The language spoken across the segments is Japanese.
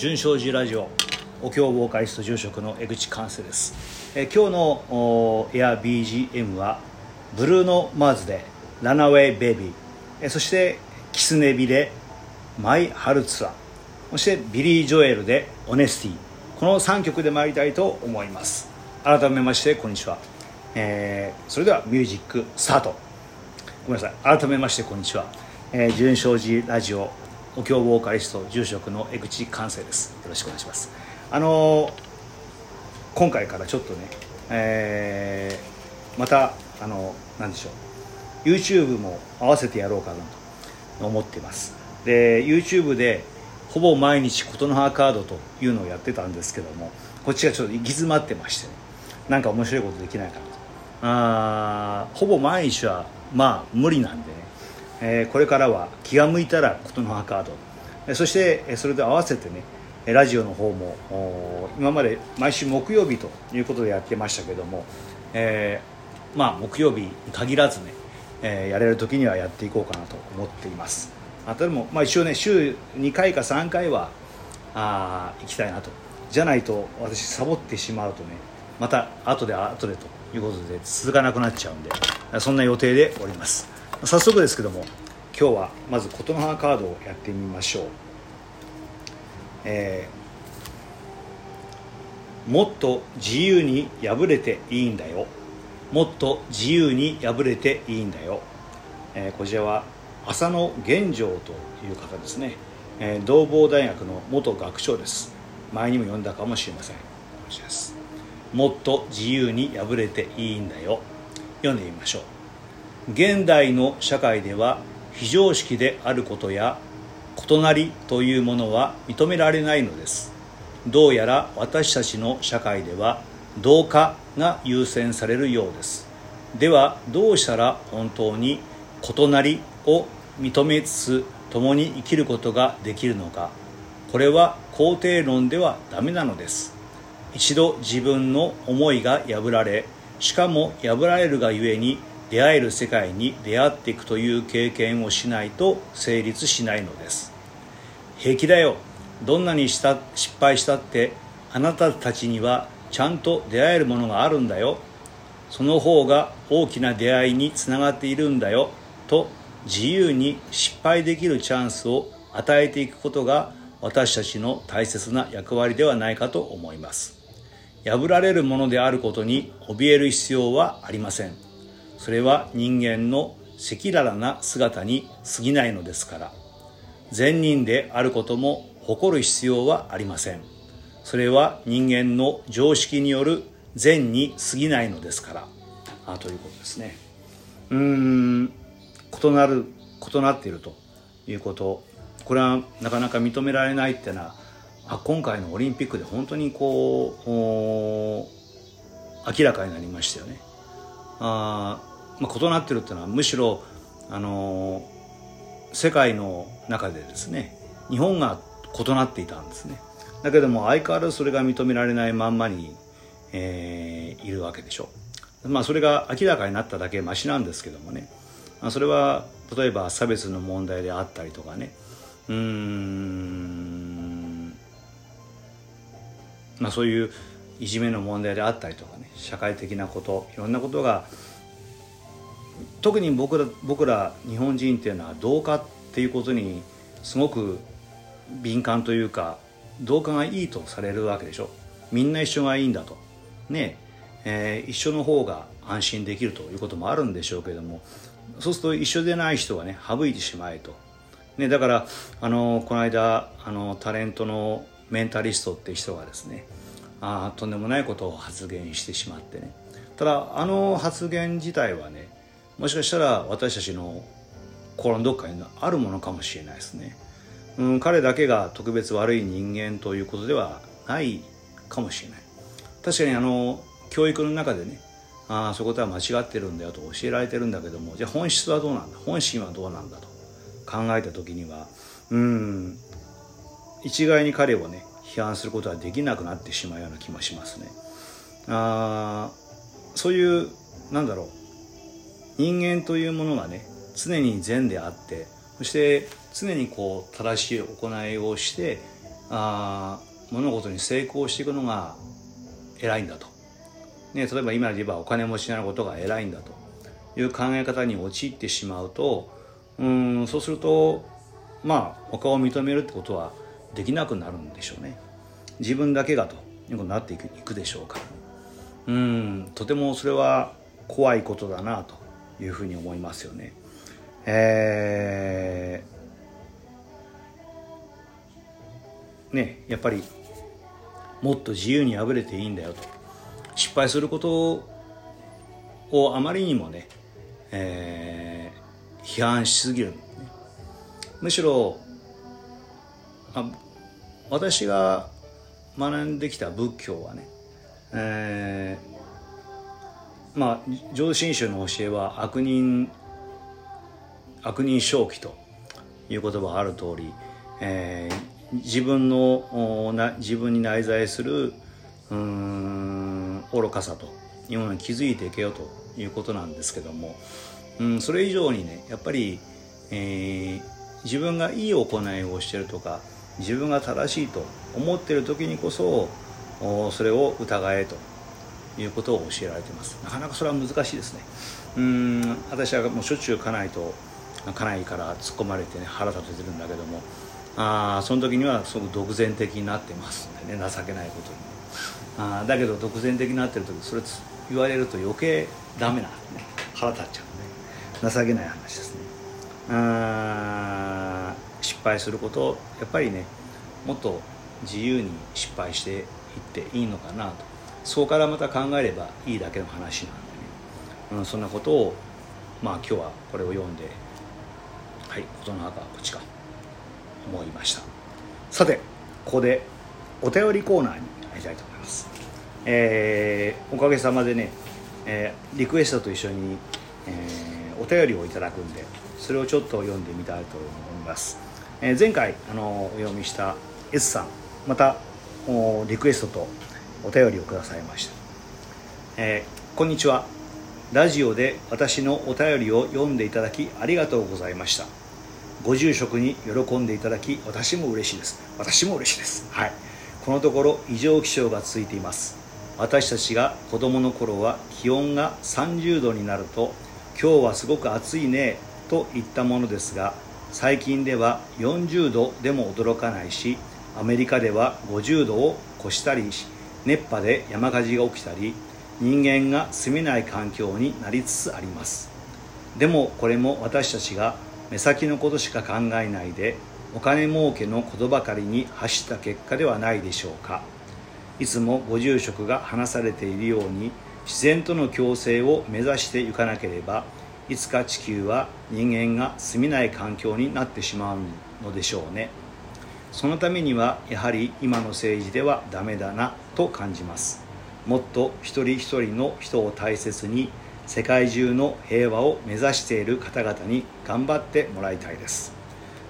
順正寺ラジオお経ボーカリスト住職の江口寛生です、え今日のエア BGM はブルーノ・マーズで「 Runaway Baby」えそしてキスネビで「マイ・ハルツア」そしてビリー・ジョエルで「 Honesty」この3曲で参りたいと思います。改めましてこんにちは、えーそれではミュージックスタート。ごめんなさい。改めましてこんにちは、えー、純正寺ラジオお経ボーカリスト住職の江口寛生です。よろしくお願いします。あの今回からちょっとね、えーまたあのなんでしょう。YouTube も合わせてやろうかなと思っています。で YouTube でほぼ毎日琴の葉カードというのをやってたんですけどもこっちがちょっと行き詰まってましてねなんか面白いことできないかなと。あほぼ毎日はまあ無理なんで、えこれからは気が向いたら琴の葉カードえそしてえそれと合わせてねラジオの方も今まで毎週木曜日ということでやってましたけども、えーまあ木曜日に限らずね、えーやれる時にはやっていこうかなと思っています。あとでも、まあ、一応ね週2回か3回はあ行きたいなと。じゃないと私サボってしまうとねまた後で後でということで続かなくなっちゃうんでそんな予定でおります。早速ですけども今日はまず琴の葉カードをやってみましょう。えーもっと自由に破れていいんだよ。もっと自由に破れていいんだよ、えーこちらは浅野玄城という方ですね、えー同房大学の元学長です。前にも読んだかもしれません。もっと自由に破れていいんだよ。読んでみましょう。現代の社会では非常識であることや異なりというものは認められないのです。どうやら私たちの社会では同化が優先されるようです。ではどうしたら本当に異なりを認めつつ共に生きることができるのか。これは肯定論ではダメなのです。一度自分の思いが破られしかも破られるがゆえに出会える世界に出会っていくという経験をしないと成立しないのです。平気だよ。どんなにした失敗したってあなたたちにはちゃんと出会えるものがあるんだよ。その方が大きな出会いにつながっているんだよ。と自由に失敗できるチャンスを与えていくことが私たちの大切な役割ではないかと思います。破られるものであることに怯える必要はありません。それは人間の赤裸々な姿に過ぎないのですから。善人であることも誇る必要はありません。それは人間の常識による善に過ぎないのですから。あということですね。うん。異なる異なっているということ。これはなかなか認められないっていうのはあ今回のオリンピックで本当にこう明らかになりましたよね。あ、まあ、異なってるっていうのはむしろあの世界の中でですね日本が異なっていたんですね。だけども相変わらずそれが認められないまんまに、えーいるわけでしょう。まあそれが明らかになっただけマシなんですけどもね。まあそれは例えば差別の問題であったりとかね。うん。まあそういういじめの問題であったりとかね。社会的なこといろんなことが特に僕ら僕ら日本人っていうのは同化っていうことにすごく敏感というか同化がいいとされるわけでしょ。みんな一緒がいいんだと。ね。えー一緒の方が安心できるということもあるんでしょうけども。そうすると一緒でない人はね省いてしまえと、ね、だからあのこの間あのタレントのメンタリストって人がですねあとんでもないことを発言してしまってね。ただあの発言自体はねもしかしたら私たちの心のどっかにあるものかもしれないですね、うん、彼だけが特別悪い人間ということではないかもしれない。確かにあの教育の中でねああそういうことは間違ってるんだよと教えられてるんだけどもじゃあ本質はどうなんだ？本心はどうなんだと考えた時にはうん一概に彼をね批判することはできなくなってしまうような気もしますね。あーそういうなんだろう人間というものがね常に善であってそして常にこう正しい行いをしてあ物事に成功していくのが偉いんだと、ね、例えば今で言えばお金持ちになることが偉いんだと。いう考え方に陥ってしまうとうんそうするとまあ他を認めるってことはできなくなるんでしょうね。自分だけがということになっていくいくでしょうかうんとてもそれは怖いことだなと。いうふうに思いますよね。えー、ねやっぱりもっと自由に破れていいんだよと。失敗することをあまりにもね、えー、批判しすぎる、ね、むしろあ私が学んできた仏教はね、えー、まあ浄真宗の教えは悪人悪人正気という言葉がある通り、えー、自分のな自分に内在するうん愚かさというものに気づいていけよということなんですけども、うん、それ以上にねやっぱり、えー、自分がいい行いをしてるとか自分が正しいと思ってる時にこそそれを疑えと。いうことを教えられています。なかなかそれは難しいですね。うん私はもうしょっちゅう家内と家内から突っ込まれてね腹立ててるんだけどもあその時にはすごく独善的になってますんでね情けないことに。あだけど独善的になってる時それ言われると余計ダメなね腹立っちゃうんで情けない話ですね。あ失敗することやっぱりねもっと自由に失敗していっていいのかなと。そこからまた考えればいいだけの話なんでね、うん、そんなことをまあ今日はこれを読んではい事の墓はこっちか思いました。さてここでお便りコーナーに入りたいと思います。えー、おかげさまでね、えー、リクエストと一緒に、えー、お便りをいただくんでそれをちょっと読んでみたいと思います、えー、前回あのお読みした S さんまたリクエストとお便りをくださいました、えー、こんにちは。ラジオで私のお便りを読んでいただきありがとうございました。ご住職に喜んでいただき私も嬉しいです。私も嬉しいです。はい。このところ異常気象が続いています。私たちが子供の頃は気温が30度になると今日はすごく暑いねといったものですが最近では40度でも驚かないしアメリカでは50度を越したりし熱波で山火事が起きたり人間が住めない環境になりつつあります。でもこれも私たちが目先のことしか考えないでお金儲けのことばかりに走った結果ではないでしょうか。いつもご住職が話されているように自然との共生を目指していかなければいつか地球は人間が住めない環境になってしまうのでしょうね。そのためにはやはり今の政治ではダメだなと感じます。もっと一人一人の人を大切に世界中の平和を目指している方々に頑張ってもらいたいです、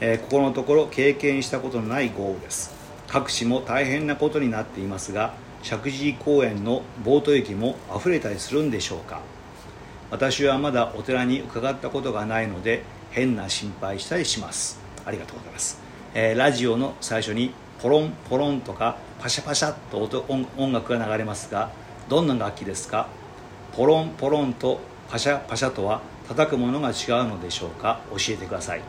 えー、ここのところ経験したことのない豪雨です。各地も大変なことになっていますが石神井公園のボート駅も溢れたりするんでしょうか。私はまだお寺に伺ったことがないので変な心配したりします。ありがとうございます、えー、ラジオの最初にポロンポロンとかパシャパシャと音音楽が流れますがどんな楽器ですか？ポロンポロンとパシャパシャとは叩くものが違うのでしょうか？教えてください。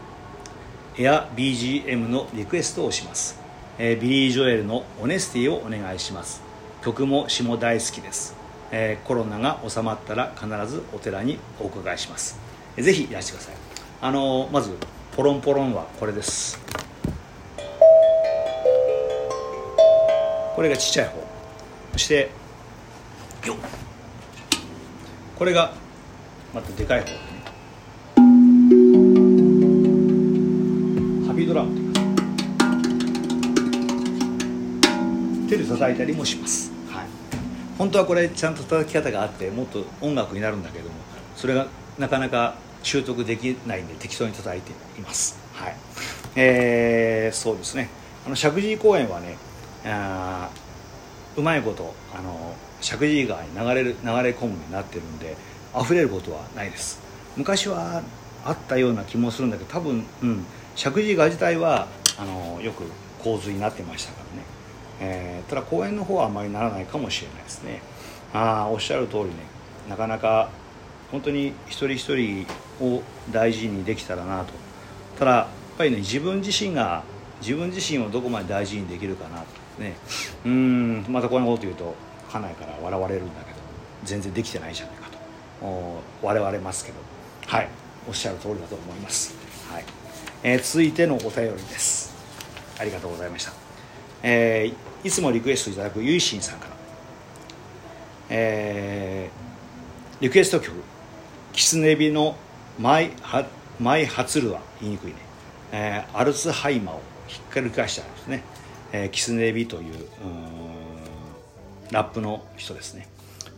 エア BGM のリクエストをします、えー、ビリー・ジョエルの「オネスティ」をお願いします。曲も詩も大好きです。えー、コロナが収まったら必ずお寺にお伺いします。ぜひいらしてください。あのー、まずポロンポロンはこれです。これがちっちゃい方。そしてよこれがまたでかい方ね。ハビドラム手で叩いたりもします。はい。本当はこれちゃんと叩き方があってもっと音楽になるんだけどもそれがなかなか習得できないんで適当に叩いています。はい。えー、そうですね。あの石神井公園はねあうまいことあの石神井川に流れる流れ込むようになってるんで溢れることはないです。昔はあったような気もするんだけど多分、うん、石神井川自体はあのよく構図になってましたからね、えー、ただ公園の方はあまりならないかもしれないですね。ああおっしゃる通りね。なかなか本当に一人一人を大事にできたらなと。ただやっぱりね自分自身が自分自身をどこまで大事にできるかなと。ね。うんまたこんなこと言うと家内から笑われるんだけど全然できてないじゃないかと。我々ますけど。はいおっしゃる通りだと思います、はい。えー、続いてのお便りです。ありがとうございました、えー、いつもリクエストいただくゆいしんさんから、えー、リクエスト曲「キツネビのマイハマイハツルは言いにくいね、えー、アルツハイマーをひっくり返したんですね、えー、キツネビというラップの人ですね、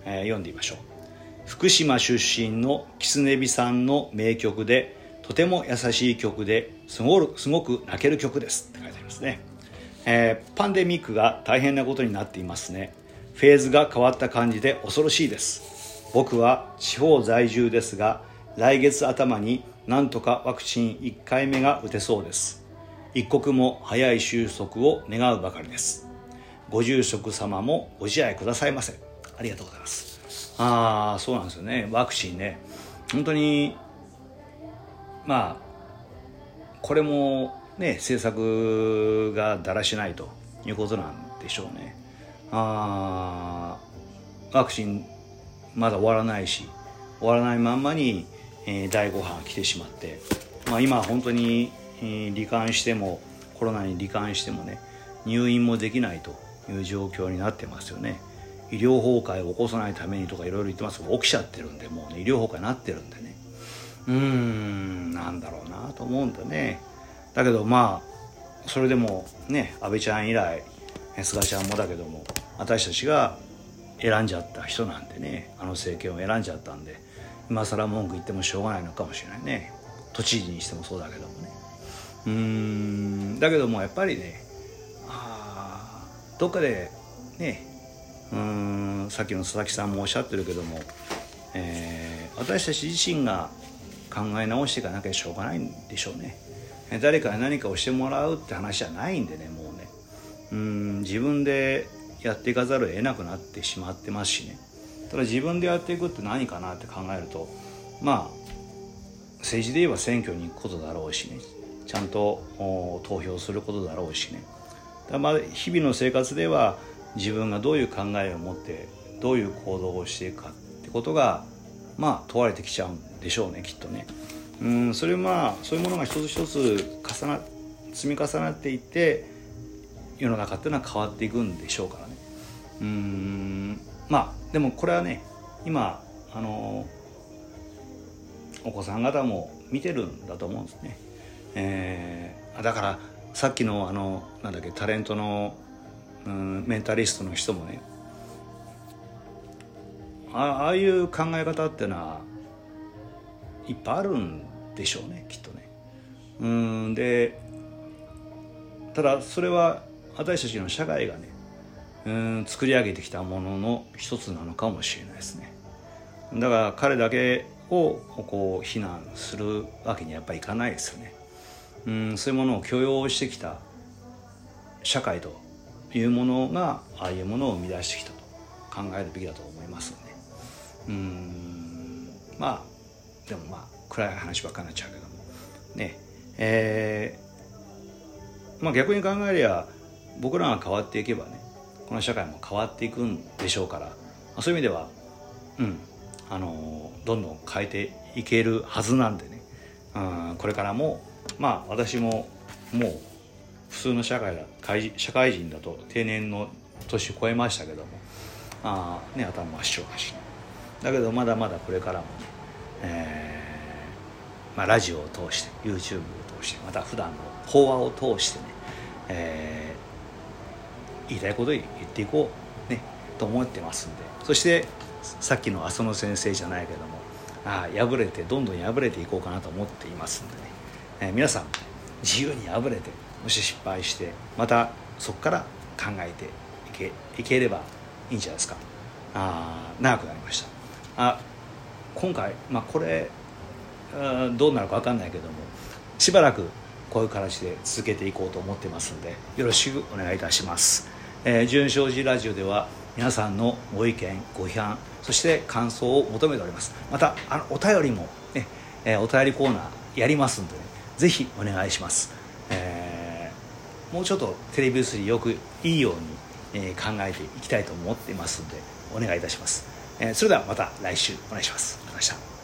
えー、読んでみましょう。福島出身のキツネビさんの名曲でとても優しい曲ですごすごく泣ける曲です。って書いてありますね、えー、パンデミックが大変なことになっていますね。フェーズが変わった感じで恐ろしいです。僕は地方在住ですが来月頭になんとかワクチン1回目が打てそうです。一刻も早い収束を願うばかりです。ご住職様もご自愛くださいませ。ありがとうございます。ああそうなんですよね。ワクチンね。本当にまあこれもね政策がだらしないということなんでしょうね。あワクチンまだ終わらないし終わらないまんまに、えー、第5波が来てしまって、まあ、今本当に、罹患してもコロナに罹患してもね入院もできないという状況になってますよね。医療崩壊を起こさないためにとかいろいろ言ってます。けど起きちゃってるんでもうね医療崩壊になってるんでね。うーんなんだろうなと思うんだね。だけどまあそれでもね安倍ちゃん以来菅ちゃんもだけども私たちが選んじゃった人なんでねあの政権を選んじゃったんで今更文句言ってもしょうがないのかもしれないね。都知事にしてもそうだけどもね。うん。だけどもやっぱりねあどっかでねうんさっきの佐々木さんもおっしゃってるけども、えー、私たち自身が考え直していかなきゃしょうがないんでしょうね。誰かに何かをしてもらうって話じゃないんでねもうね。うん自分でやっていかざるを得なくなってしまってますしね。ただ自分でやっていくって何かなって考えるとまあ政治で言えば選挙に行くことだろうしね。ちゃんと投票することだろうしねだまあ日々の生活では自分がどういう考えを持ってどういう行動をしていくかってことがまあ問われてきちゃうんでしょうねきっとね。うんそれまあそういうものが一つ一つ重な積み重なっていって世の中っていうのは変わっていくんでしょうからね。うんまあでもこれはね今あのお子さん方も見てるんだと思うんですね。えー、だからさっきのあのなんだっけタレントの、うん、メンタリストの人もねあああいう考え方っていうのはいっぱいあるんでしょうねきっとね。うんでただそれは私たちの社会がねうん作り上げてきたものの一つなのかもしれないですね。だから彼だけをこう非難するわけにはやっぱりいかないですよね。うんそういうものを許容してきた社会というものがああいうものを生み出してきたと考えるべきだと思いますね。うんまあでもまあ暗い話ばっかになっちゃうけども。ね。えー、まあ逆に考えりゃ僕らが変わっていけばねこの社会も変わっていくんでしょうからそういう意味ではうんあのどんどん変えていけるはずなんでね、うん、これからもまあ私ももう普通の社会だ社会人だと定年の年超えましたけども。あね頭真っ白だしだけどまだまだこれからもね、えーまあ、ラジオを通して YouTube を通してまた普段の法話を通してね、えー、言いたいこと言っていこうねと思ってますんで。そしてさっきの浅野先生じゃないけどもあ破れてどんどん破れていこうかなと思っていますんでね、えー、皆さん自由に破れてもし失敗してまたそこから考えていけいければいいんじゃないですか。あ長くなりました。あ今回、まあ、これどうなるか分かんないけどもしばらくこういう形で続けていこうと思ってますのでよろしくお願いいたします。えー、純正寺ラジオでは皆さんのご意見ご批判そして感想を求めております。またあのお便りもね、えー、お便りコーナーやりますんで、ね、ぜひお願いします、えー、もうちょっとテレビ映りよくいいように、えー、考えていきたいと思っていますんでお願いいたします、えー、それではまた来週お願いします。ありがとうございました。